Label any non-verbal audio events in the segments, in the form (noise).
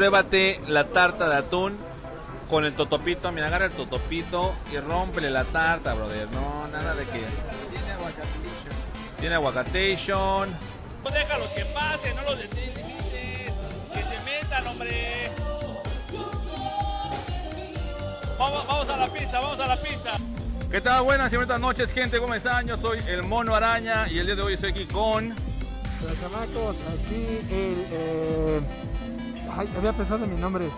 Pruébate la tarta de atún con el totopito. Mira, agarra el totopito y rómpele la tarta, brother. No, nada de que. Tiene aguacatation. Tiene aguacatation. Déjalos que pasen, no los detengas. Que se metan, hombre. Vamos, vamos a la pista, vamos a la pista. ¿Qué tal? Buenas y buenas noches, gente. ¿Cómo están? Yo soy el Mono Araña y el día de hoy estoy aquí con. Pero chamacos, aquí el... Eh... Ay, había pensado en mi nombre. Me-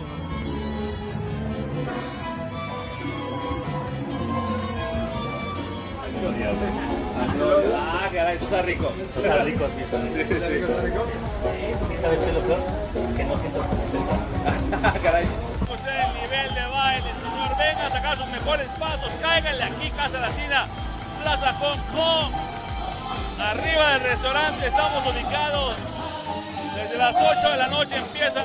Ah, caray, esto está rico. Está rico, sí, está rico. ¿Está rico, está rico? Sí, ¿sabes qué peor? Que no siento contento. caray. Usted el nivel de baile, señor. Venga a sacar sus mejores pasos. Cáiganle aquí, Casa Latina, Plaza Hong Kong. Arriba del restaurante estamos ubicados. Las 8 de la noche empieza.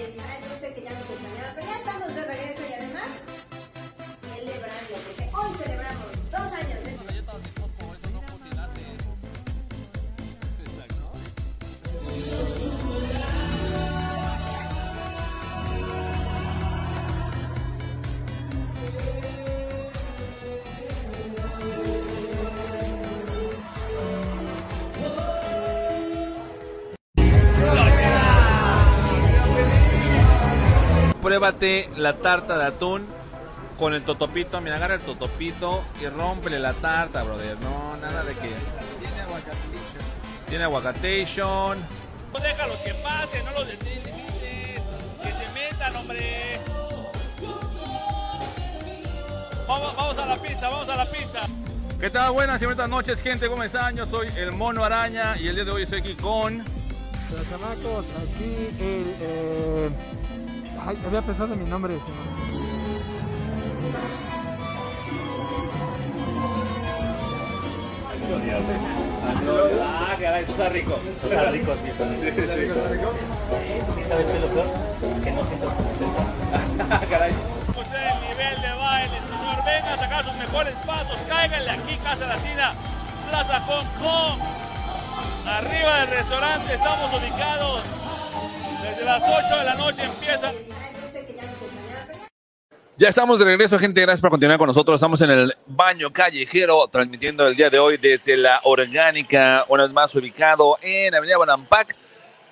Pruébate la tarta de atún con el totopito. Mira, agarra el totopito y rómpele la tarta, brother. No, nada de que. Tiene aguacatation. Tiene aguacatation. Déjalos que pasen, no los detengas. Que se metan, hombre. Vamos, vamos a la pista, vamos a la pista. ¿Qué tal? Buenas y buenas noches, gente. ¿Cómo están? Yo soy el Mono Araña y el día de hoy estoy aquí con. Pero chamacos, aquí el... Eh... Ay, había pensado en mi nombre. Ah, caray, está rico. Está rico, sí, está rico. ¿Está rico, está rico? Sí, ¿sabes qué es lo peor? Que no siento contento. caray. Usted el nivel de baile, señor. Venga a sacar sus mejores pasos. Cáiganle aquí, Casa Latina, Plaza Hong Kong. Arriba del restaurante estamos ubicados. Desde las 8 de la noche empieza. Ya estamos de regreso, gente. Gracias por continuar con nosotros. Estamos en el baño callejero, transmitiendo el día de hoy desde la Orgánica, una vez más ubicado en Avenida Bonampak,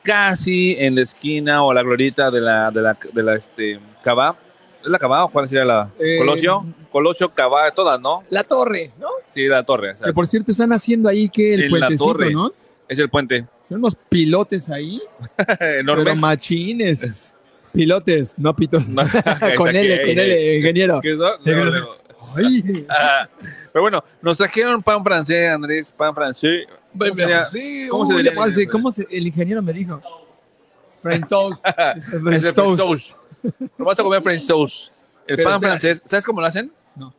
casi en la esquina o la glorita de la, de la, de la este, Cabá. ¿Es la Cabá o cuál sería la? Eh, Colosio. Colosio, Cabá, todas, ¿no? La torre, ¿no? Sí, la torre. o sea, Que por cierto están haciendo ahí que el la puentecito, torre. ¿no? es el puente Hay unos pilotes ahí, (laughs) enorme. pero machines. Pilotes, no pitos. (laughs) con Aquí, L, con ahí, L, ingeniero. (laughs) Ah, pero bueno, nos trajeron pan francés, Andrés, pan francés. ¿Cómo sí, ¿Cómo se uy, inglés? ¿Cómo se- el ingeniero me dijo? (laughs) French toast. French toast. vamos a comer French toast. El Pero pan francés, ¿sabes cómo lo hacen? No.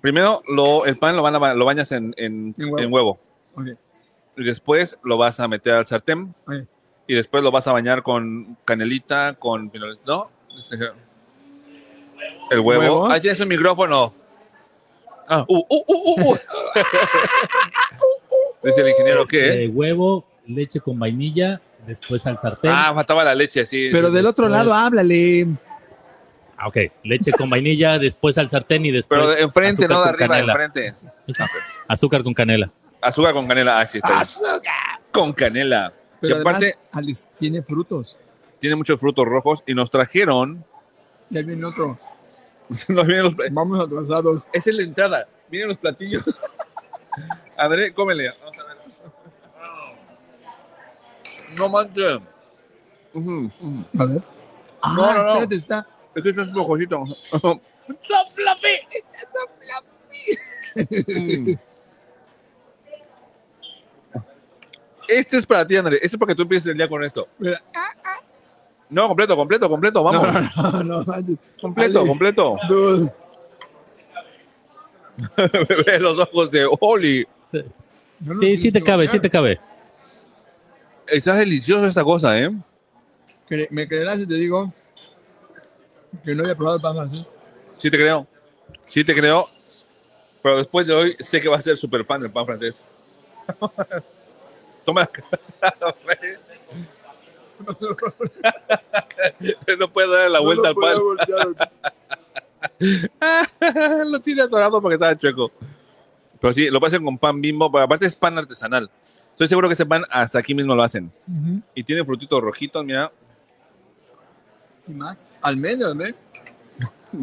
Primero, lo, el pan lo, van a lo bañas en, en- En huevo. en huevo. Y después lo vas a meter al sartén. ok. Y después lo vas a bañar con canelita, con... ¿No? El huevo. ¿Huevo? Ah, tienes un micrófono. Ah, uh, uh, uh, uh, uh. (laughs) Dice el ingeniero que... Eh, huevo, leche con vainilla, después al sartén. Ah, faltaba la leche, sí. Pero sí, del otro lado, háblale. Ah, ok. Leche con vainilla, (laughs) después al sartén y después. Pero de enfrente, azúcar no de con arriba, canela. enfrente. Azúcar con canela. Azúcar con canela. Ah, sí, está bien. Con canela. Pero y aparte, además, Alice tiene frutos. tiene muchos frutos rojos y nos trajeron. Ya viene otro. (laughs) nos vienen los, Vamos atrasados. esa es la entrada. Vienen los platillos. (laughs) André, cómele. Vamos a ver. No manches. A ver. Ah, No, no, no. espérate, está. Es que esto es flojosito. Mm. Este es para ti, André. Este es para que tú empieces el día con esto. Mira. No, completo, completo, completo. Vamos. No, no, no. Completo, Alex. completo. Dude. (laughs) Ve los ojos de Oli. Sí, sí te cabe, sí te cabe. Está deliciosa esta cosa, ¿eh? ¿Me creerás si te digo que no había probado el pan francés? Sí te creo. Sí te creo. Pero después de hoy sé que va a ser súper fan del pan francés. (laughs) Toma. (laughs) no puede dar la vuelta No al (laughs) lo puede pan. voltear. lo tiene atorado porque estaba chueco. Pero sí, lo hacen con pan bimbo, pero aparte es pan artesanal. Estoy seguro que ese pan hasta aquí mismo lo hacen. Y tiene frutitos rojitos, mira. ¿Y más? Almendras, (laughs) ¿ven?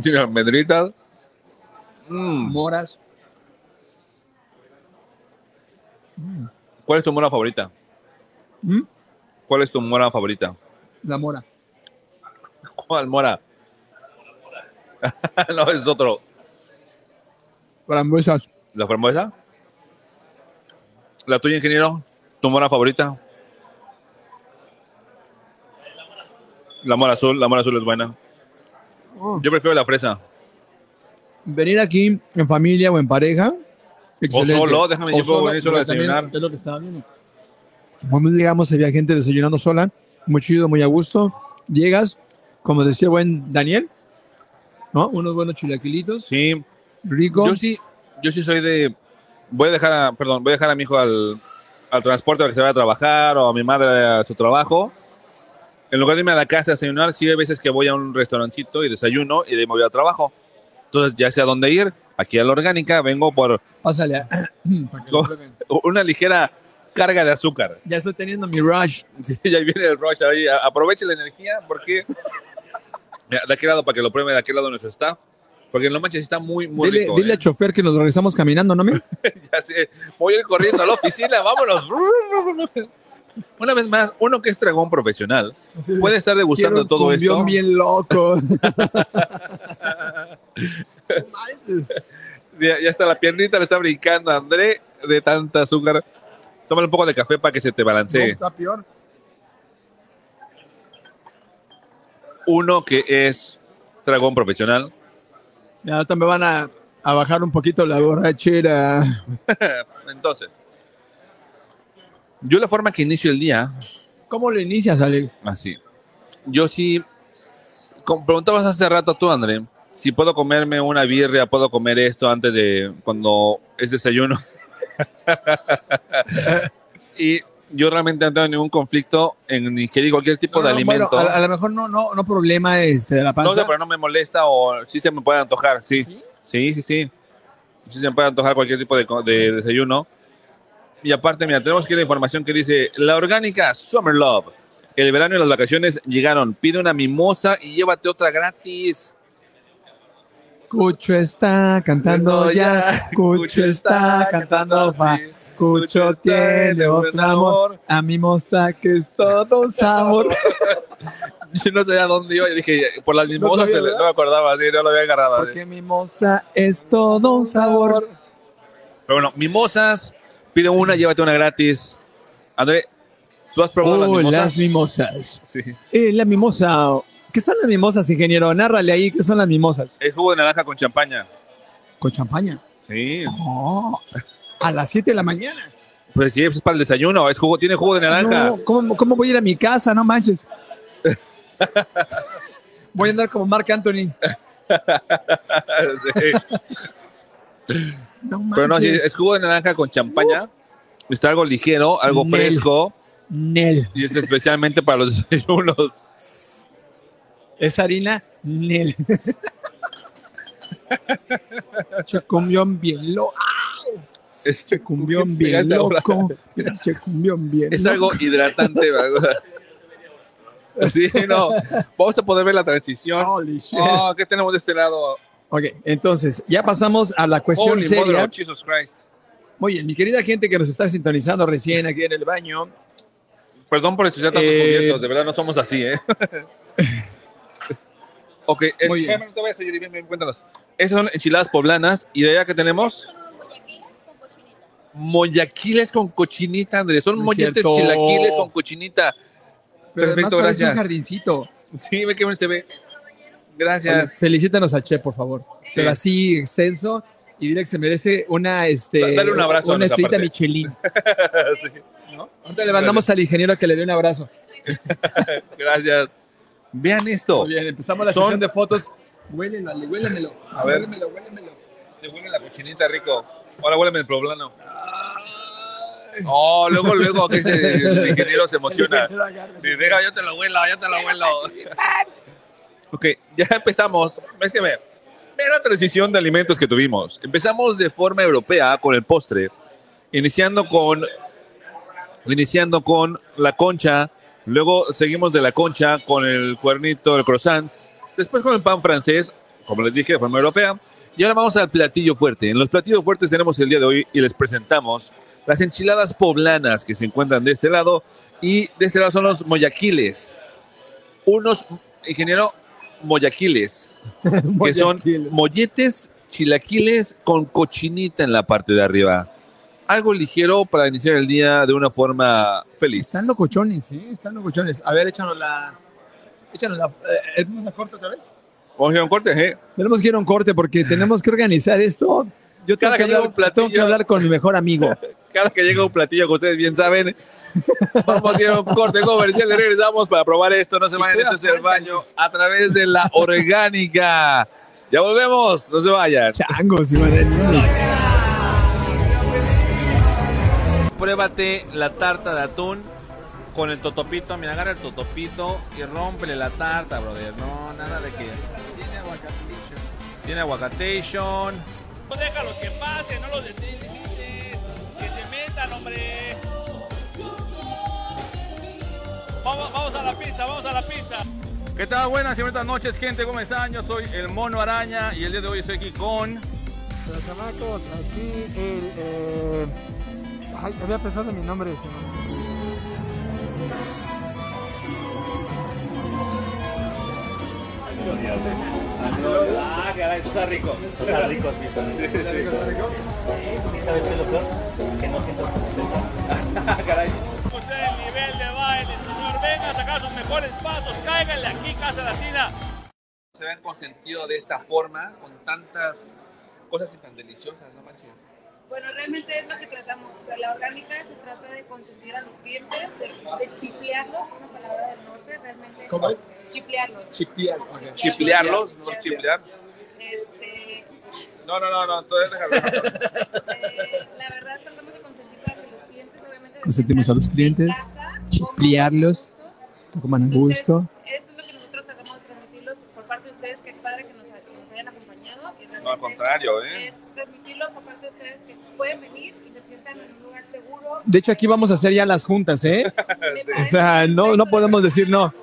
Tiene almendritas. Mm. Moras. ¿Cuál es tu mora favorita? ¿Mm? ¿Cuál es tu mora favorita? La mora. ¿Cuál mora? (laughs) no, es otro. Frambuesas. ¿La frambuesa? ¿La tuya, ingeniero? ¿Tu mora favorita? La mora azul, la mora azul es buena. Oh. Yo prefiero la fresa. Venir aquí en familia o en pareja. Excelente. solo, déjame, yo venir solo a desayunar. Es lo que estaba viendo. Cuando llegamos había gente desayunando sola, muy chido, muy a gusto. Llegas, como decía el buen Daniel, ¿no? Unos buenos chilaquilitos, Sí, rico. yo sí, yo sí soy de. Voy a dejar a, perdón, voy a dejar a mi hijo al, al transporte para que se vaya a trabajar o a mi madre a su trabajo. En lugar de irme a la casa a desayunar, sí hay veces que voy a un restaurancito y desayuno y de ahí me voy al trabajo. Entonces ya sé a dónde ir. Aquí a la orgánica vengo por Pásale. (clears throat) (clears throat) una ligera carga de azúcar. ya estoy teniendo mi rush. (laughs) Sí, ya viene el rush ahí. Aproveche la energía porque de aquel lado para que lo pruebe de aquel lado nuestro staff. Porque no manches, está muy, muy Dile, rico. dile ¿eh? al chofer que nos regresamos caminando, ¿no? me? (laughs) Ya sé, voy a ir corriendo a la oficina, vámonos. Una vez más, uno que es dragón profesional puede estar degustando un todo esto. bien loco. (laughs) Ya, ya está la piernita, le está brincando a André de tanta azúcar. Tómale un poco de café para que se te No, balancee. está peor. Uno que es dragón profesional. Ya ahorita me van a, a bajar un poquito la borrachera. (laughs) Entonces, yo la forma que inicio el día, ¿Cómo lo inicias, Alex? así. Yo sí, com- preguntabas hace rato tú, André, si puedo comerme una birria, puedo comer esto antes de cuando es desayuno. (laughs) y yo realmente no tengo ningún conflicto en ingerir cualquier tipo de No, no, alimento. bueno, a, a lo mejor no, no, no problema este, de la panza. no sé, pero no me molesta o sí se me puede antojar, sí. ¿Sí? Sí, sí, sí. Sí se me puede antojar cualquier tipo de, de desayuno. Y aparte, mira, tenemos aquí la información que dice, la orgánica Summer Love. El verano y las vacaciones llegaron. Pide una mimosa y llévate otra gratis. Cucho está cantando ya. Cucho está cantando fa. Cucho tiene otro amor. A mi moza que es todo un (laughs) sabor. (laughs) Yo no sabía dónde iba y dije, por las mimosas ¿verdad? no me acordaba, sí, no lo había agarrado. Porque mi moza es todo un sabor. Pero bueno, mimosas, pide una, llévate una gratis. André, ¿tú has probado las Oh, mimosas? las mimosas. Sí. Eh, la mimosa. ¿Qué son las mimosas, ingeniero? Nárrale ahí, ¿qué son las mimosas? Es jugo de naranja con champaña. Con champaña. Sí. Oh, a las 7 de la mañana. Pues sí, es para el desayuno. Es jugo, tiene jugo de naranja. No, ¿cómo, cómo voy a ir a mi casa? No manches. Voy a andar como Mark Anthony. (laughs) Sí. No. Pero no, sí, es jugo de naranja con champaña. Está algo ligero, algo Nel. fresco. Nel. Y es especialmente para los (laughs) desayunos. Es harina Nel. Checumbión bien loco. Es, Checumbión bien loco. Checumbión bien es algo hidratante. (laughs) Sí, no. Vamos a poder ver la transición. Oh, ¿Qué tenemos de este lado? Ok, entonces, ya pasamos a la cuestión Holy mother seria. Jesus Christ. Muy bien, mi querida gente que nos está sintonizando recién aquí en el baño. Perdón por estudiar tantos Eh, cubiertos, de verdad no somos así, ¿eh? (laughs) ok, el, Muy bien. te vayas, Yuri, ven, ven, cuéntanos. Esas son enchiladas poblanas y de allá que tenemos mollaquiles con cochinita, Andrés. Son No molletes chilaquiles con cochinita. Pero Perfecto, gracias. un jardincito. Sí, ve que bien se ve. Oye, Gracias. felicítanos al Che, por favor. Sí. Pero así extenso y dile que se merece una este Da- dale un abrazo a una estrellita. Michelin. (laughs) Sí, ¿no? Ahorita le mandamos al ingeniero que le dé un abrazo. (laughs) Gracias. Vean esto. Muy bien, empezamos la Son- sesión de fotos. Huélenlo, huélemelo. A ver. Huélemelo, huélemelo. Te huele la cochinita rico. Ahora huéleme el poblano. Oh, luego, luego, que (laughs) el ingeniero se emociona. Sí, deja, yo te lo vuelo, yo te lo vuelo. Ok, ya (laughs) empezamos. Es que ve, ve la transición de alimentos que tuvimos. Empezamos de forma europea con el postre, iniciando con, iniciando con la concha, luego seguimos de la concha con el cuernito, el croissant, después con el pan francés, como les dije, de forma europea, y ahora vamos al platillo fuerte. En los platillos fuertes tenemos el día de hoy y les presentamos las enchiladas poblanas que se encuentran de este lado y de este lado son los moyaquiles. Unos, ingeniero, moyaquiles, (laughs) que son molletes, chilaquiles con cochinita en la parte de arriba. Algo ligero para iniciar el día de una forma feliz. Están locochones, ¿eh? Están locochones. A ver, échanos la. Échanos la. Eh, ¿Vamos a corte otra vez? Vamos a ir a un corte, ¿eh? Tenemos que ir a un corte porque (laughs) tenemos que organizar esto. Yo tengo Cada que, que hablar, un platillo- tengo que hablar con mi mejor amigo. (laughs) Cada que llega un platillo que ustedes bien saben, vamos a ir a un corte comercial y regresamos para probar esto. No se vayan, esto es el baño a través de la orgánica. Ya volvemos, no se vayan. Changos. Pruébate la tarta de atún con el totopito. Mira, agarra el totopito y rómpele la tarta, brother. No, nada de que. Tiene aguacatation. Tiene aguacatation. No déjalos que pasen, no los limites. Que se metan, hombre. Vamos, vamos a la pista, vamos a la pista. ¿Qué tal? Buenas y buenas noches, gente. ¿Cómo están? Yo soy el Mono Araña y el día de hoy estoy aquí con. Los chamacos, aquí el. Eh... Ay, había pensado en mi nombre. Ah, caray, está rico. Está rico, sí, está rico. ¿Está rico, ¿sabes qué es lo peor? Que no siento (laughs) Ah, caray. Usted el nivel de. Venga a sacar sus mejores pasos. Cáiganle aquí, Casa Latina. Se ven consentido de esta forma, con tantas cosas y tan deliciosas, ¿no manches? Bueno, realmente es lo que tratamos. La orgánica se trata de consentir a los clientes, de, de chiplearlos, una palabra del norte, realmente. ¿Cómo es? Chiplearlos. Chipial. Chiplearlos, no chiplear. Este, No, no, no, no, todavía déjalo. (laughs) eh, la verdad, tratamos de consentir que los clientes, obviamente. Consentimos a los clientes, en casa, chiplearlos, coman a gusto. Entonces, gusto. Eso es lo que nosotros tratamos de transmitirlos por parte de ustedes, que es padre que nos, que nos hayan acompañado. Y No, al contrario, ¿eh? Es transmitirlo por parte de ustedes que pueden venir y se sientan en un lugar seguro. De hecho, aquí vamos a hacer ya las juntas, ¿eh? (laughs) Parece O sea, no, no podemos decir no.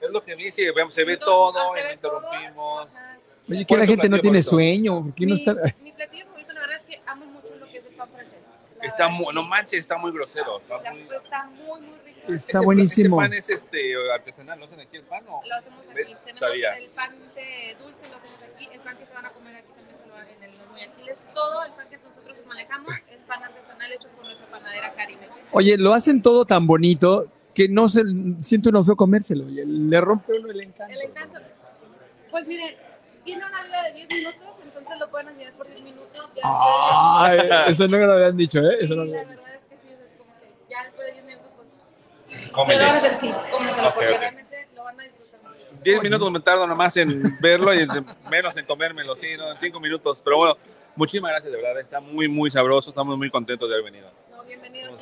Es lo que sí, vemos, se ve todo, se y ve no interrumpimos. todo. Ajá. Oye, que ¿Cuál la gente no tiene favorito? sueño. ¿Por qué no Mi, está? mi platillo favorito, la verdad es que amo mucho lo que es el pan francés. Está verdad, muy, sí. no manches, está muy grosero. Está La- muy, está muy, muy rico. Está Este- buenísimo. Este pan es este, artesanal, ¿no hacen aquí el pan o? Lo hacemos aquí. ¿Ves? Tenemos Sabía. el pan de dulce, lo hacemos aquí. El pan que se van a comer aquí también se lo hagan en el los Guayaquiles. Todo el pan que nosotros manejamos es pan artesanal hecho por nuestra panadera Caribe. Oye, lo hacen todo tan bonito que no se siente uno feo comérselo. y le rompe uno el encanto. El encanto. Pues miren, tiene una vida de 10 minutos, entonces lo pueden admirar por 10 minutos. Ya Ay, eso no me lo habían dicho, ¿eh? Eso no lo la habían dicho. verdad es que sí, es como que ya después de 10 minutos, Cómele. Claro que sí, cómeselo, Ok, porque ok. realmente lo van a disfrutar mucho. 10 minutos me tardo nomás en verlo y en- menos en comérmelo, sí, ¿no? 5 minutos. Pero bueno, muchísimas gracias, de verdad. Está muy, muy sabroso. Estamos muy contentos de haber venido. No, bienvenidos.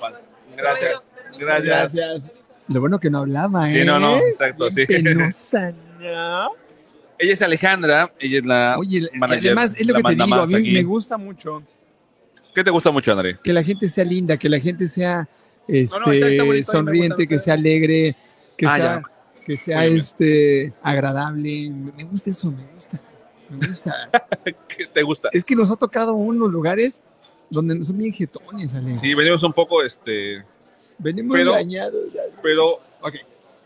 Gracias. Gracias. Gracias. Lo bueno que no hablaba, ¿eh? Sí, no, no, exacto, sí. Penosa, ¿no? (laughs) Ella es Alejandra, ella es la Oye, manager, además es lo que te digo, a mí aquí. me gusta mucho ¿Qué te gusta mucho, André? que la gente sea linda, que la gente sea este, No, no, está- está bonito, mí me sonriente, que sea alegre, que Ah, sea, ya. que sea bien. este, agradable. Me gusta eso, me gusta. Me gusta. (laughs) ¿Qué te gusta? es que nos ha tocado unos lugares donde son bien jetones, Ale. Sí, venimos un poco, este, Venimos pero- engañados. Pero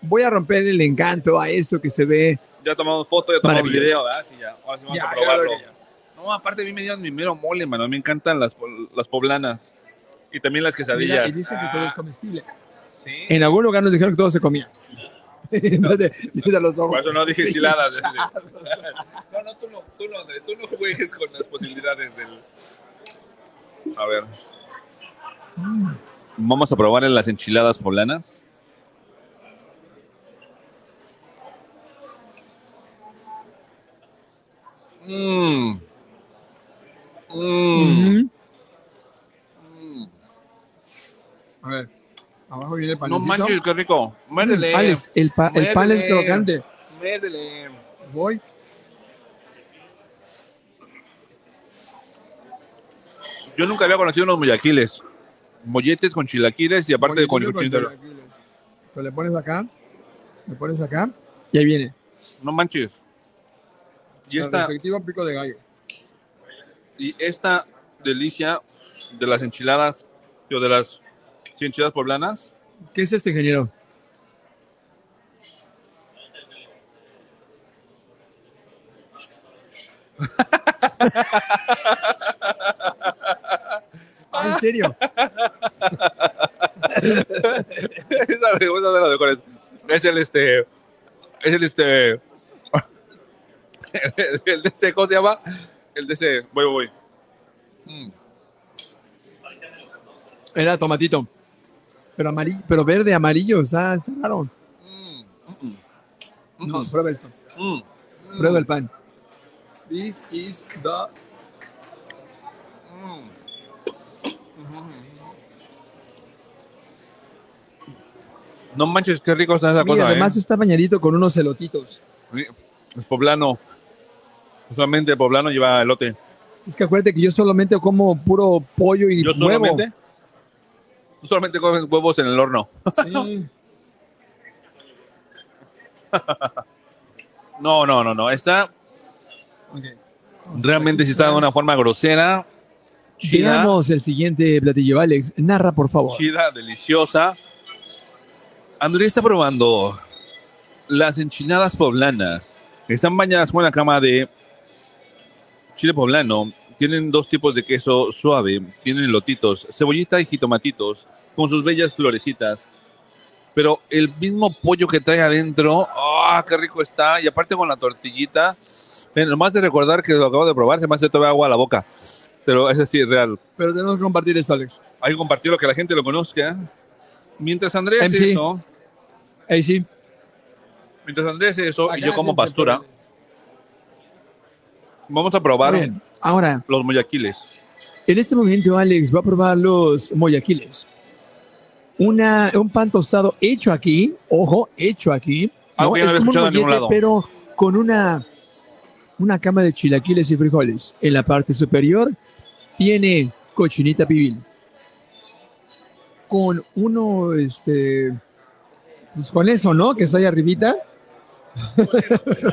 Voy a romper el encanto a esto que se ve. ya tomamos foto, ya tomamos video, ¿verdad? Sí, ya. Ahora sí vamos Ya, a probarlo. ya. No, aparte a mí me dieron mi mero mole, mano. Me encantan las, las poblanas. Y también las Mira, quesadillas. y dicen que todo es comestible. sí. En algún lugar nos dijeron que todo se comía. (laughs) (laughs) No los ojos. Por eso no dije Sí. enchiladas. no, no, tú no, tú no, André, tú no juegues con las posibilidades del... A ver. Vamos a probar las enchiladas poblanas. Mmm. Mmm. Ujú. Mm. El No panecito. manches, qué rico. Muérdele. Alex, el, pa- el pan es crocante. Muérdele. Voy. Yo nunca había conocido unos mollaquiles. Molletes con chilaquiles y aparte con Mollillo cochinita. chilaquiles. Pero le pones acá, le pones acá, y ahí viene. No manches. Y El esta, pico de gallo. y esta delicia de las enchiladas, o de las sí, enchiladas poblanas, ¿Qué es esto, ingeniero? ¿En serio? (laughs) Es el este. Es el este. (laughs) El de ese, ¿cómo se llama? El de ese. Voy, voy. Mm. Era tomatito. Pero amarillo, pero verde, amarillo, está, está raro. Mm. Mm. No, prueba esto. Mm. Prueba el pan. This is the Mm. No manches, qué rico está esa Mira, cosa, además ¿eh? está bañadito con unos celotitos. Es poblano. Solamente el poblano lleva elote. Es que acuérdate que yo solamente como puro pollo y Yo huevo. solamente. Tú solamente comes huevos en el horno. Sí. (laughs) No, no, no, no. Está realmente si está de una forma grosera. Chida, Veamos el siguiente platillo, Alex. Narra, por favor. chida, deliciosa. Andrés está probando las enchiladas poblanas. Están bañadas con una cama de chile poblano. Tienen dos tipos de queso suave. Tienen lotitos, cebollita y jitomatitos con sus bellas florecitas. Pero el mismo pollo que trae adentro, ¡ah, qué rico está! Y aparte con la tortillita, ven, nomás de recordar que lo acabo de probar, se me hace todavía agua a la boca. Pero es así, real. Pero tenemos que compartir esto, Alex. Hay que compartirlo, que la gente lo conozca. Mientras Andrés MC. eso, sí. mientras Andrés eso y Acá yo como pastura, vamos a probar bien. Ahora, los moyaquiles. en este momento, Alex va a probar los moyaquiles. Una, un pan tostado hecho aquí, ojo, hecho aquí. Ah, no había como un mollete, lado. pero con una, una cama de chilaquiles y frijoles. En la parte superior tiene cochinita pibil. Con uno, este, pues con eso, ¿no? Que está ahí arribita.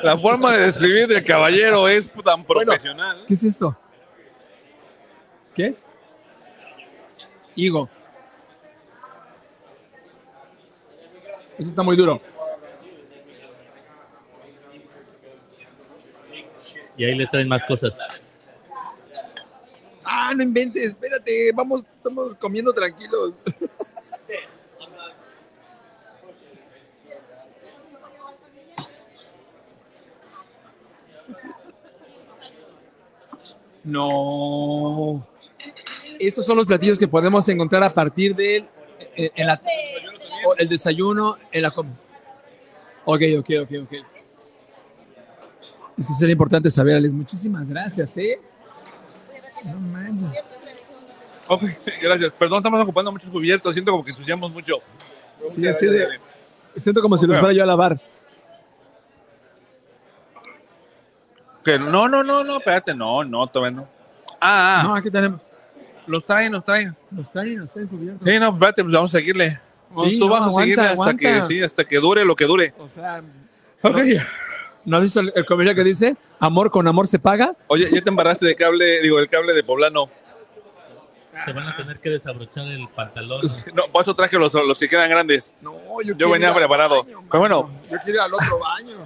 La forma de describir del caballero es tan profesional. ¿Qué es esto? ¿Qué es? Higo. Esto está muy duro. Y ahí le traen más cosas. Ah, no inventes, espérate, vamos, estamos comiendo tranquilos. (laughs) No. Estos son los platillos que podemos encontrar a partir del la- o el desayuno, en la com- Ok, ok, ok, ok. Es que sería importante saber, Alex. Muchísimas gracias, ¿eh? No manches. Ok, (laughs) gracias. Perdón, estamos ocupando muchos cubiertos. Siento como que ensuciamos mucho. Sí, Siento como si los fuera yo a lavar. Que no, no, no, no, espérate, no, no, todavía no. Ah, ah, No, aquí tenemos. los traen, los traen. Los traen, los traen cubiertos. Sí, no, espérate, pues vamos a seguirle. Sí, Tú no, vas a aguanta, seguirle hasta aguanta. que, sí, hasta que dure lo que dure. O sea, Ok. ¿no has visto el, el comercial que dice amor con amor se paga? Oye, ya te embarraste de cable, digo, el cable de poblano. Se van a tener que desabrochar el pantalón. No, por eso traje los, los que quedan grandes. No, yo, Yo venía preparado. Pero bueno. Yo quiero ir al otro baño.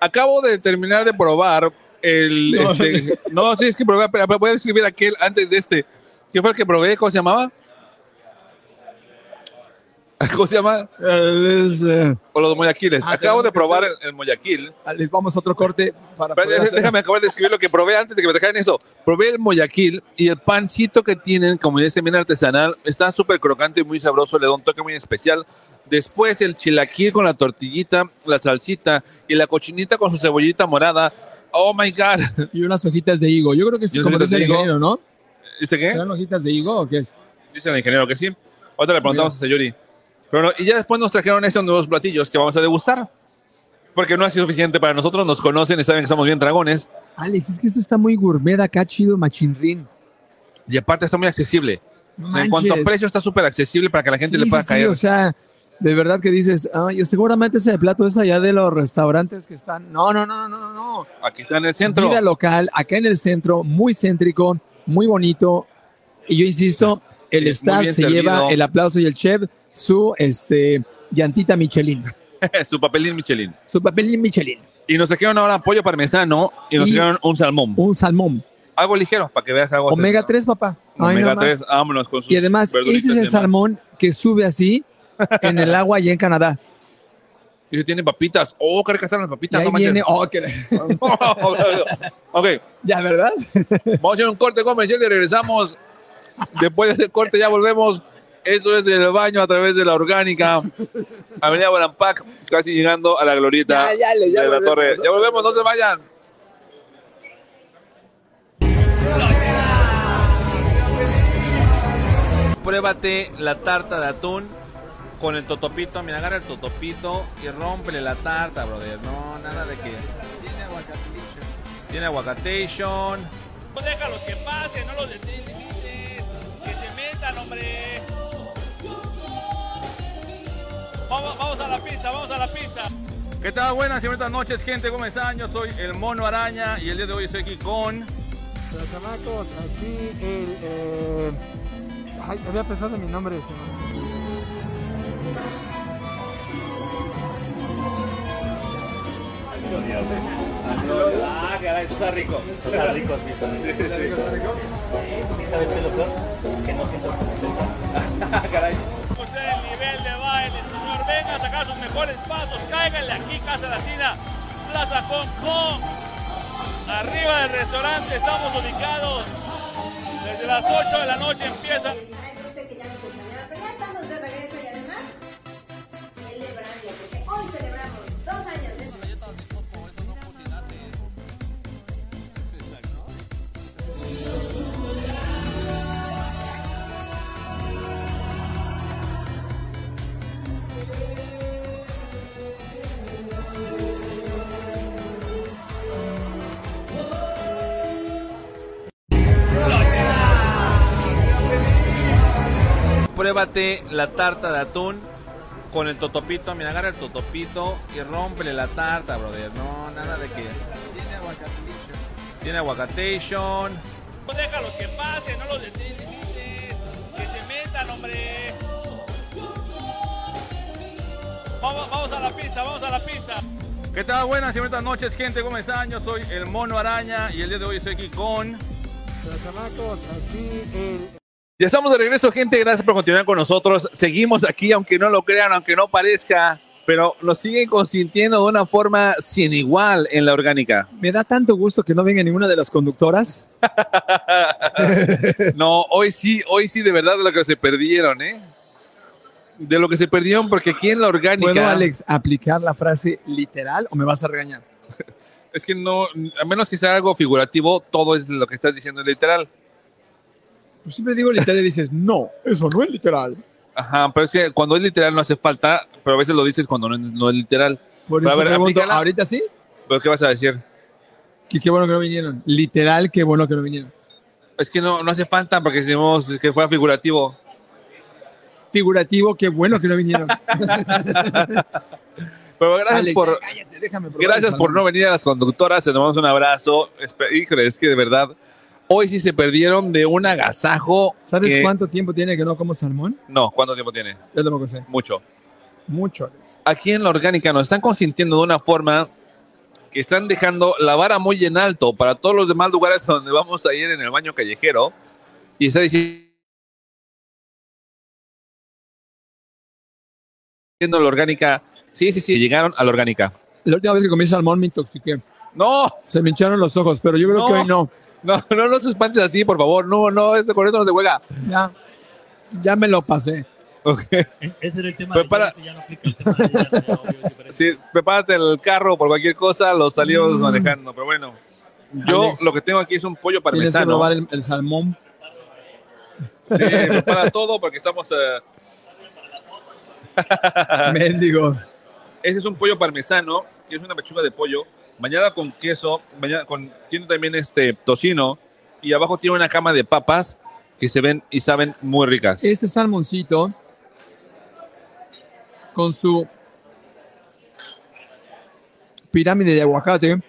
Acabo de terminar de probar el. (laughs) No. este- No, sí, es que probé, pero voy a describir aquel antes de este. ¿Qué fue el que probé? ¿Cómo se llamaba? (laughs) ¿Cómo se llama? Les, eh, O los moyaquiles. Ah, Acabo de probar el, moyaquil. les vamos a otro corte para hacer- déjame acabar de escribir lo que probé antes de que me dejaran eso. Probé el moyaquil y el pancito que tienen, como dice bien artesanal, está súper crocante y muy sabroso, le da un toque muy especial. Después el chilaquil con la tortillita, la salsita y la cochinita con su cebollita morada. Oh my God. Y unas hojitas de higo. Yo creo que ¿Y es unas como dice el ingeniero, ¿no? ¿Dice qué? ¿Serán hojitas de higo o qué es? Dice el ingeniero que sí. Ahorita le preguntamos a Sayuri. Pero no, y ya después nos trajeron estos nuevos platillos que vamos a degustar. Porque no ha sido suficiente para nosotros, nos conocen y saben que estamos bien dragones. Alex, es que esto está muy gourmet acá, chido, machinrín. Y aparte está muy accesible. O sea, en cuanto a precio está súper accesible para que la gente Sí, le pueda sí, sí, caer. o sea, de verdad que dices, ah, yo seguramente ese plato es allá de los restaurantes que están. No, no, no, no, no, no. Aquí está en el centro. Vida local, acá en el centro, muy céntrico, muy bonito. Y yo insisto, el Es staff se servido. lleva el aplauso y el chef, su este llantita Michelin, (laughs) Su papelín Michelin. su papel Michelin, Y nos trajeron ahora pollo parmesano y nos trajeron un salmón. un salmón, Algo ligero para que veas algo. omega así, 3, papá. Omega no más. 3, vámonos con sus Y además, ese es el salmón que sube así en el agua allá en Canadá. Y tiene papitas. Oh, qué ricas están las Y papitas. ahí no manches. viene, oh, que- (laughs) ok, ya, ¿verdad? vamos a hacer un corte comercial y regresamos. Después de ese corte ya volvemos. Esto es el baño a través de la orgánica. Avenida Balampac, casi llegando a la glorieta Ya, ya, ya de la torre. Ya volvemos, no se vayan. Pruébate la tarta de atún con el totopito. Mira, agarra el totopito y rómpele la tarta, brother. No, nada de que. Tiene aguacatation. Tiene aguacatation. No déjalos que pasen, no los limites. Que se metan, hombre. Vamos, vamos a la pista, vamos a la pista. ¿Qué tal? Buenas y buenas noches, gente. ¿Cómo están? Yo soy el Mono Araña y el día de hoy estoy aquí con. Pero chamacos, aquí el... eh, Ay, había pensado en mi nombre. se me- Ah, caray, está rico. Está rico, está rico. ¿Está rico, rico? Sí, ¿sabes qué es lo peor? Que no siento Ah, a sacar sus mejores pasos. Cáiganle aquí, Casa Latina, Plaza. Arriba del restaurante estamos ubicados. Desde las 8 de la noche empieza. Pruébate la tarta de atún con el totopito. Mira, agarra el totopito y rómpele la tarta, brother. No, nada de que. Tiene aguacatation. Tiene aguacatation. No déjalos que pasen, no los limites. Que se metan, hombre. Vamos, vamos a la pista, vamos a la pista. ¿Qué tal? Buenas y buenas noches, gente. ¿Cómo están? Yo soy el Mono Araña y el día de hoy estoy aquí con. Chamacos, aquí el... Ya estamos de regreso, gente. Gracias por continuar con nosotros. Seguimos aquí, aunque no lo crean, aunque no parezca, pero nos siguen consintiendo de una forma sin igual en la orgánica. (laughs) Me da tanto gusto que no venga ninguna de las conductoras. (laughs) No, hoy sí, hoy sí, de verdad, de lo que se perdieron, ¿eh? De lo que se perdieron, porque aquí en la orgánica. ¿Puedo, Alex, aplicar la frase literal o me vas a regañar? (laughs) Es que no, a menos que sea algo figurativo, todo es lo que estás diciendo literal. Pues siempre digo literal y dices, no, eso no es literal. Ajá, pero es que cuando es literal no hace falta, pero a veces lo dices cuando no, es- no es literal. Por Pero eso a ver, pregunto, aplícala. ¿ahorita sí? ¿Pero qué vas a decir? Que qué bueno que no vinieron. Literal, qué bueno que no vinieron. Es que no, no hace falta porque decimos que fuera figurativo. Figurativo, qué bueno que no vinieron. (laughs) Pero gracias Alex, por, cállate, déjame gracias por no venir a las conductoras. Te damos un abrazo. Híjole, es que de verdad, hoy sí se perdieron de un agasajo. ¿Sabes que- cuánto tiempo tiene que no como salmón? No, ¿cuánto tiempo tiene? Yo tampoco sé. Mucho. Mucho. Aquí en la orgánica nos están consintiendo de una forma que están dejando la vara muy en alto para todos los demás lugares (laughs) donde vamos a ir en el baño callejero. Y está diciendo la orgánica. Sí, sí, sí, llegaron a la orgánica. La última vez que comí salmón me intoxiqué. No, Se me hincharon los ojos, pero yo creo No. que hoy no. No, no, no se espantes así, por favor. No, no, este con esto no se juega. Ya, ya me lo pasé. Ok. E- Ese era el tema. Prepara- de ya no aplica el tema de ya, ya, obvio, es diferente. Sí, prepárate el carro por cualquier cosa, lo salimos Mm. manejando. Pero bueno, yo Alex, lo que tengo aquí es un pollo Tienes que parmesano. probar el, el salmón. Sí, prepara todo porque estamos. eh, (laughs) Mendigo. Ese es un pollo parmesano, que es una pechuga de pollo, bañada con queso, bañada con, tiene también este tocino, y abajo tiene una cama de papas que se ven y saben muy ricas. Este salmoncito con su pirámide de aguacate,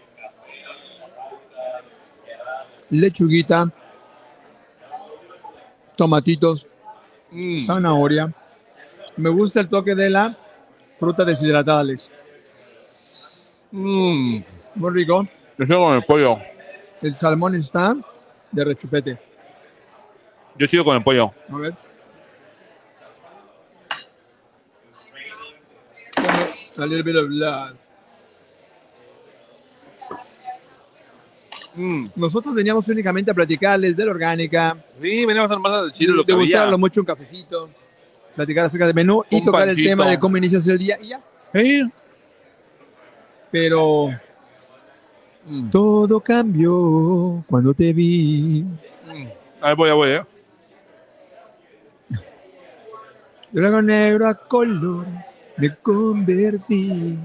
lechuguita, tomatitos, Mm. zanahoria. Me gusta el toque de la fruta deshidratada, Alex. Mm. Muy rico. Yo sigo con el pollo. El salmón está de rechupete. Yo sigo con el pollo. A ver. A little bit of blood. Mm. Nosotros veníamos únicamente a platicarles de la orgánica, Sí, venimos a más a decir lo que había. mucho un cafecito, platicar acerca del menú y Un tocar el tema de cómo inicias el día y ya. Sí. Pero Mm. todo cambió cuando te vi. Mm. Ahí voy, ahí voy, ¿eh? De blanco negro a color me convertí.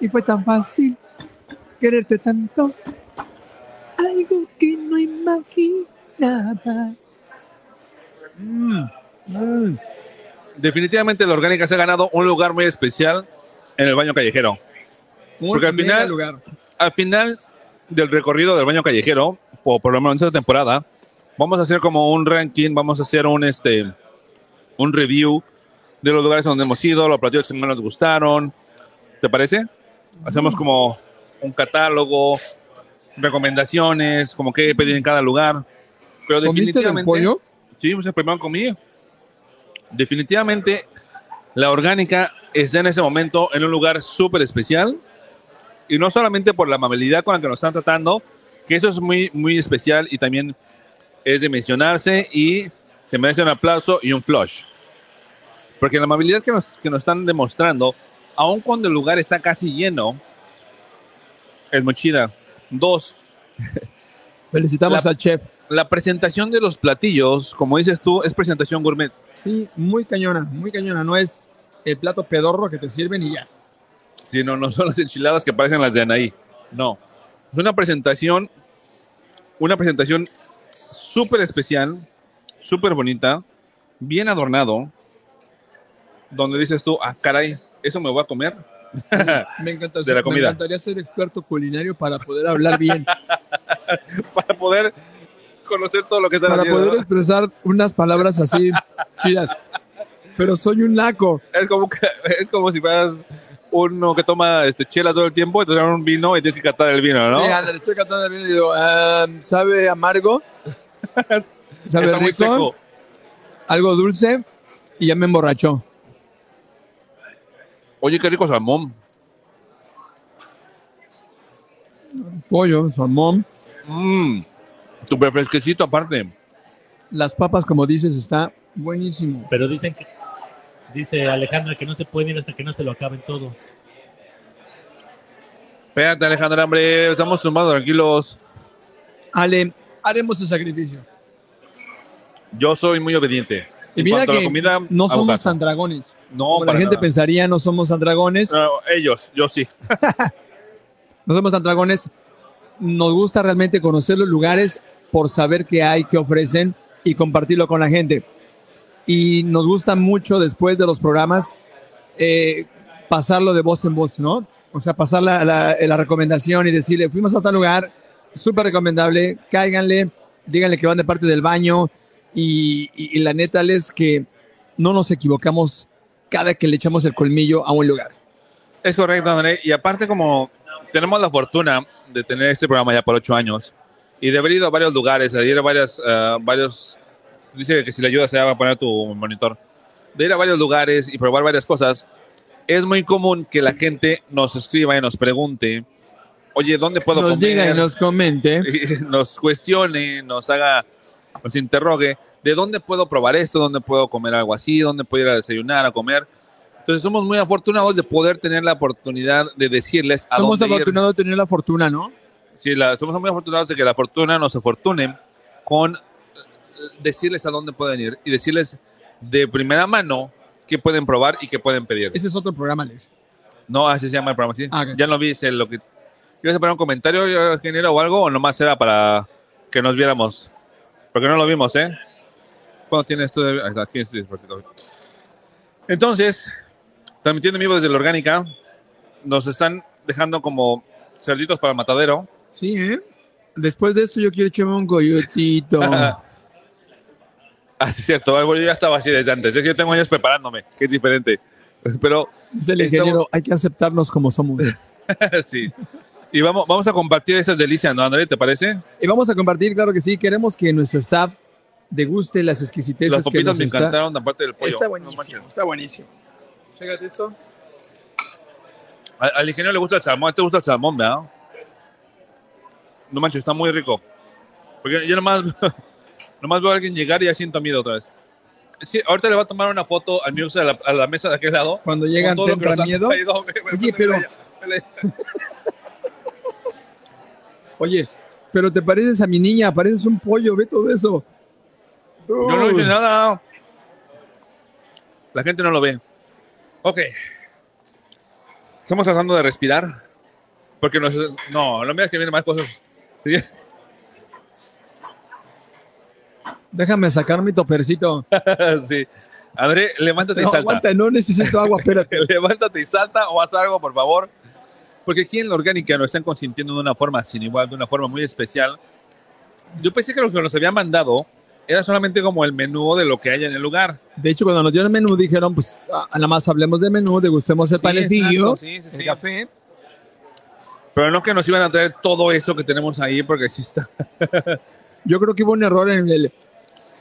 Y fue tan fácil quererte tanto. Algo que no imaginaba. Mm, mm. Definitivamente la orgánica se ha ganado un lugar muy especial en el baño callejero. Un Porque al mega final- lugar. Al final del recorrido del baño callejero, o por lo menos en esta temporada, vamos a hacer como un ranking, vamos a hacer un este un review de los lugares donde hemos ido, los platillos que más nos gustaron. ¿Te parece? Hacemos como un catálogo, recomendaciones, como qué pedir en cada lugar. Pero ¿Comiste del definitivamente pollo? Sí, pues el primero comí. Definitivamente, la orgánica está en ese momento en un lugar súper especial. Y no solamente por la amabilidad con la que nos están tratando, que eso es muy, muy especial y también es de mencionarse y se merece un aplauso y un flush. Porque la amabilidad que nos, que nos están demostrando, aun cuando el lugar está casi lleno, es muy chida. Dos, (laughs) Felicitamos La- al chef. la presentación de los platillos, como dices tú, es presentación gourmet. Sí, muy cañona, muy cañona. No es el plato pedorro que te sirven y ya. Sí, no, no son las enchiladas que parecen las de Anaí. No. Es una presentación, una presentación súper especial, súper bonita, bien adornado, donde dices tú, ah, caray, eso me voy a comer. Me, encanta, (laughs) De la me encantaría ser experto culinario para poder hablar bien, (laughs) Para poder conocer todo lo que están para haciendo. poder ¿no? expresar unas palabras así chidas. Pero soy un naco. Es como, que- es como si fueras uno que toma este, chela todo el tiempo y te dan un vino y tienes que catar el vino, ¿no? Sí, ándale, estoy cantando el vino y digo, ah, ¿sabe amargo? (laughs) ¿Sabe Está muy rico? seco. Algo dulce y ya me emborrachó. Oye, qué rico salmón. Pollo, salmón. Mmm, súper fresquecito aparte. Las papas, como dices, está buenísimo. Pero dicen que, dice Alejandra que no se puede ir hasta que no se lo acaben todo. Espérate, Alejandra, hombre, estamos más tranquilos. Ale, haremos el sacrificio. Yo soy muy obediente. Y mira que comida, no somos tan dragones. No, Como la para gente nada. pensaría, no somos tan dragones. No, ellos, yo sí. (laughs) No somos tan dragones. Nos gusta realmente conocer los lugares por saber qué hay, qué ofrecen y compartirlo con la gente. Y nos gusta mucho después de los programas eh, pasarlo de voz en voz, ¿no? O sea, pasar la, la- la recomendación y decirle, fuimos a tal lugar, súper recomendable, cáiganle, díganle que van de parte del baño y, y- y la neta es que no nos equivocamos cada que le echamos el colmillo a un lugar. Es correcto, André. Y aparte, como tenemos la fortuna de tener este programa ya por ocho años y de haber ido a varios lugares, de ir a varias, eh, varios. Dice que si le ayudas, se va a poner tu monitor. De ir a varios lugares y probar varias cosas, es muy común que la gente nos escriba y nos pregunte: Oye, ¿dónde puedo Nos comer? diga y nos comente. (laughs) y nos cuestione, nos haga, nos interrogue, ¿de dónde puedo probar esto? ¿Dónde puedo comer algo así? ¿Dónde puedo ir a desayunar, a comer? Entonces somos muy afortunados de poder tener la oportunidad de decirles a Somos dónde ir. afortunados de tener la fortuna, ¿no? Sí, la- somos muy afortunados de que la fortuna nos afortune con eh, decirles a dónde pueden ir y decirles de primera mano qué pueden probar y qué pueden pedir. Ese es otro programa, Alex. No, así se llama el programa, sí. Ah, ok. Ya no vi lo que... ¿Ibas a poner un comentario, ingeniero, o algo? ¿O nomás era para que nos viéramos? Porque no lo vimos, ¿eh? ¿Cuándo tienes tú? de- aquí perfecto. Entonces, transmitiendo en vivo desde la Orgánica, nos están dejando como cerditos para el matadero. Sí, ¿eh? Después de esto yo quiero echarme un coyotito. (laughs) Ah, sí, es cierto. Bueno, yo ya estaba así desde antes. Es que yo tengo años preparándome, que es diferente. (laughs) Pero Dice el ingeniero, hay que aceptarnos como somos. (laughs) sí. Y vamos, vamos a compartir esas delicias, ¿no, André? ¿Te parece? Y vamos a compartir, claro que sí, queremos que nuestro staff deguste las exquisiteces Las que papitas nos me está- encantaron, aparte del pollo. Está No buenísimo, manches. está buenísimo. Chécate esto. Al, al ingeniero le gusta el salmón. ¿A ti ¿Te gusta el salmón, verdad? No manches, está muy rico. Porque yo nomás, nomás veo a alguien llegar y ya siento miedo otra vez. Sí, ahorita le va a tomar una foto al Muse a la, a la mesa de aquel lado. Cuando llegan, con todo ¿te lo que entra miedo? Oye, (laughs) pero- (laughs) Oye, pero te pareces a mi niña, pareces un pollo, ve todo eso. Yo no hice nada. La gente no lo ve. Ok. Estamos tratando de respirar. Porque nos, no, no me que vienen más cosas. Sí. Déjame sacar mi topercito. (laughs) sí. André, levántate No, y salta. aguanta, no necesito agua, espérate. (laughs) levántate y salta o haz algo, por favor. Porque aquí en la orgánica nos están consintiendo de una forma sin igual, de una forma muy especial. Yo pensé que lo que nos habían mandado era solamente como el menú de lo que hay en el lugar. De hecho, cuando nos dieron el menú, dijeron, pues, ah, nada más hablemos del menú, degustemos el Sí, panecillo, exacto, sí, sí, el café. Pero no que nos iban a traer todo eso que tenemos ahí, porque sí está. (laughs) Yo creo que hubo un error en el...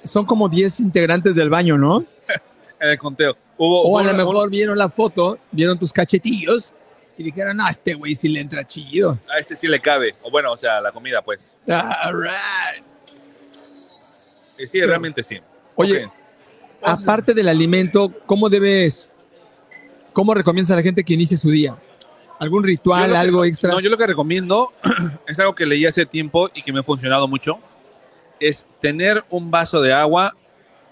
Son como 10 integrantes del baño, ¿no? (laughs) en el conteo. Hubo, O a lo una- mejor vieron la foto, vieron tus cachetillos y dijeron, no, este güey sí le entra chido. A este sí le cabe. O bueno, o sea, la comida, pues. All right. Sí, realmente sí. Oye, Ok. aparte del alimento, ¿cómo debes, cómo recomiendas a la gente que inicie su día? ¿Algún ritual, que- algo extra? No, yo lo que recomiendo (clears throat) es algo que leí hace tiempo y que me ha funcionado mucho. Es tener un vaso de agua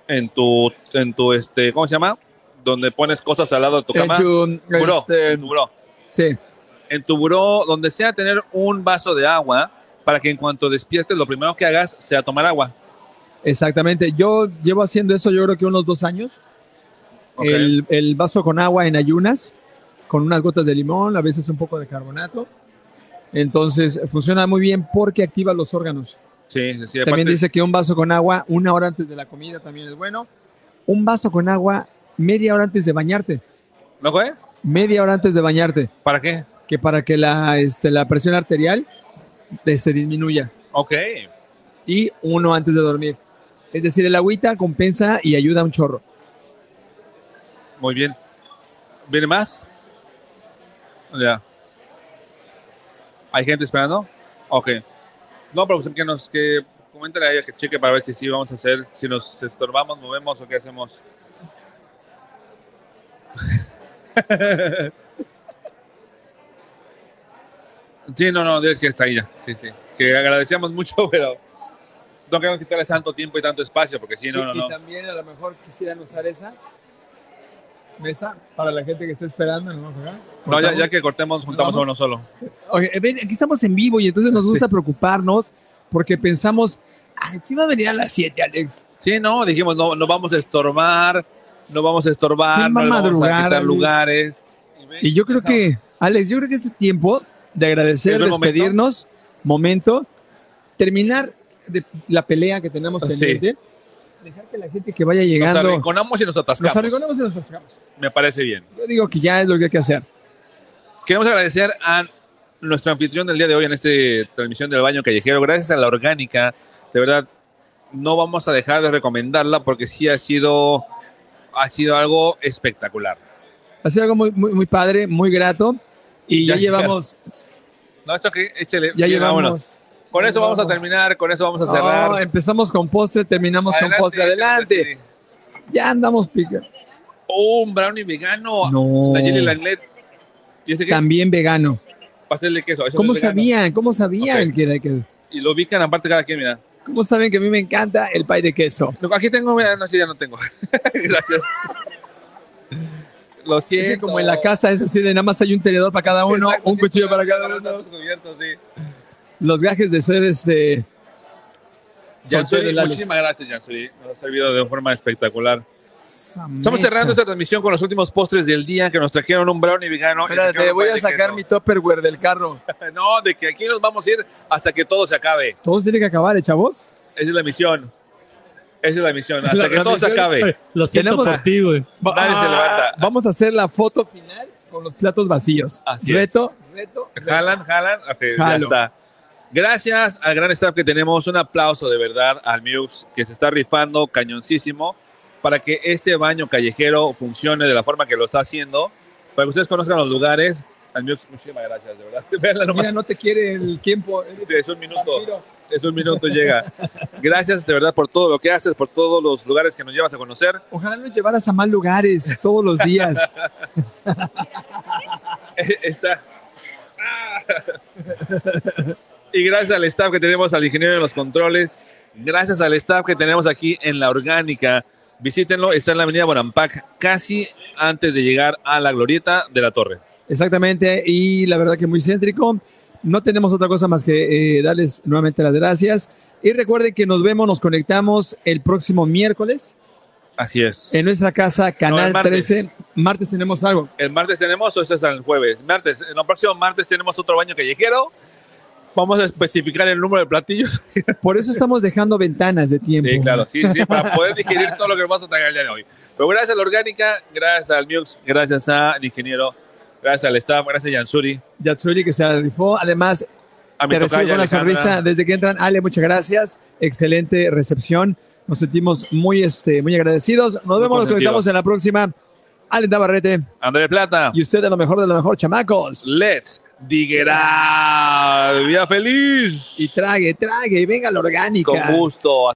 en tu, en tu, este, ¿cómo se llama? Donde pones cosas al lado de tu En cama. tu, buró, este, en tu buró. sí, En tu buró, donde sea tener un vaso de agua para que en cuanto despiertes, lo primero que hagas sea tomar agua. exactamente. Yo llevo haciendo eso yo creo que unos dos años. El, el vaso con agua en ayunas, con unas gotas de limón, a veces un poco de carbonato. Entonces funciona muy bien porque activa los órganos. Sí, sí, sí. También dice que un vaso con agua una hora antes de la comida también es bueno. Un vaso con agua media hora antes de bañarte. ¿No fue? Media hora antes de bañarte. ¿Para qué? Que para que la, este, la presión arterial se disminuya. Ok. Y uno antes de dormir. Es decir, el agüita compensa y ayuda un chorro. Muy bien. ¿Viene más? Ya. ¿Hay gente esperando? Ok. No, pero pues que nos que coméntale a ella que cheque para ver si sí vamos a hacer, si nos estorbamos, movemos o qué hacemos. (laughs) sí, no, no, es que está ahí ya. Sí, sí. Que agradecemos mucho, (laughs) pero no queremos quitarles tanto tiempo y tanto espacio, porque sí, no, no, no. y también a lo mejor quisieran usar esa mesa para la gente que está esperando. No. No, ya, ya que cortemos, juntamos a uno solo. Oye, ven, aquí estamos en vivo y entonces nos gusta preocuparnos porque pensamos, ay, ¿qué va a venir a las 7, Alex? Sí, no, dijimos, no, no vamos a estorbar, no vamos a estorbar, ¿Quién no vamos madrugar, a quitar lugares. Y yo creo que, Alex, yo creo que es tiempo de agradecer, ¿Es buen momento? despedirnos, momento, terminar de la pelea que tenemos Sí. Dejar que la gente que vaya Nos llegando arrinconamos y nos nos atascamos. arrinconamos y nos atascamos. Me parece bien. Yo digo que ya es lo que hay que hacer. Queremos agradecer a nuestro anfitrión del día de hoy en esta transmisión del baño callejero. Gracias a la orgánica, de verdad, no vamos a dejar de recomendarla porque sí ha sido, ha sido algo espectacular. Ha sido algo muy, muy, muy padre, muy grato. Y ya, Ya llevamos, No, esto que échele. ya vámonos. Con eso vamos a terminar, con eso vamos a cerrar. Oh, empezamos con postre, terminamos Adelante, con postre. Adelante. sí. Ya andamos pica. Oh, un brownie vegano. No. Nayeli Langlet. ¿Y ese qué es? También vegano. Pastel queso. eso ¿Cómo no sabían? ¿Cómo sabían Ok. que era que Y lo ubican aparte cada quien, mira. ¿Cómo saben que a mí me encanta el pie de queso? No, Aquí tengo, mira, no, sí, ya no tengo. (laughs) Gracias. Lo siento. como en la casa es así de nada más hay un tenedor para cada uno, Exacto, un sí, cuchillo para cada uno. cubiertos, sí. Los gajes de ser este. Muchísimas gracias, Jansuri. Nos ha servido de forma espectacular. Estamos cerrando esta transmisión con los últimos postres del día que nos trajeron un brownie vegano. y Espérate, voy a sacar mi topperware del carro. (laughs) No, de que aquí nos vamos a ir hasta que todo se acabe. Todos tienen que acabar, ¿eh, chavos? Esa es la misión. Esa es la misión. Hasta La- que la todo se acabe. Lo siento Tenemos- por ti, güey. Va- Nadie se levanta. Vamos a hacer la foto final con los platos vacíos. Así reto, reto. Jalan, jalan. Ok, ya está. Gracias al gran staff que tenemos. Un aplauso de verdad al Mux que se está rifando cañoncísimo para que este baño callejero funcione de la forma que lo está haciendo. Para que ustedes conozcan los lugares. Al Mux, muchísimas gracias, de verdad. (laughs) Véanla nomás. Mira, no te quiere el tiempo. Sí, es un minuto. vampiro. Es un minuto, llega. (laughs) Gracias de verdad por todo lo que haces, por todos los lugares que nos llevas a conocer. Ojalá nos llevaras a más lugares todos los días. (laughs) Está. Y gracias al staff que tenemos, al ingeniero de los controles, gracias al staff que tenemos aquí en la orgánica. Visítenlo, está en la avenida Bonampac, casi antes de llegar a la glorieta de la torre. Exactamente, y la verdad que muy céntrico. No tenemos otra cosa más que eh, darles nuevamente las gracias. Y recuerden que nos vemos, nos conectamos el próximo miércoles Así es. en nuestra casa, Canal el martes. 13. Martes tenemos algo. El martes tenemos, o este es el jueves. Martes, en el próximo martes tenemos otro baño callejero. Vamos a especificar el número de platillos. (laughs) Por eso estamos dejando ventanas de tiempo. Sí, claro, sí, sí, para poder digerir todo lo que vamos a tragar el día de hoy. Pero gracias a la orgánica, gracias al Mux, gracias al ingeniero, gracias al staff, gracias a Yansuri, Yatsuri que se la rifó. Además, a te recibo con una sonrisa desde que entran. Ale, muchas gracias. Excelente recepción. Nos sentimos muy, este, muy agradecidos. Nos vemos, nos conectamos en la próxima. Ale Navarrete. André Plata, Y usted de lo mejor de lo mejor, chamacos. let's diguerar, vida feliz, Y trague, trague, venga la orgánica. con gusto.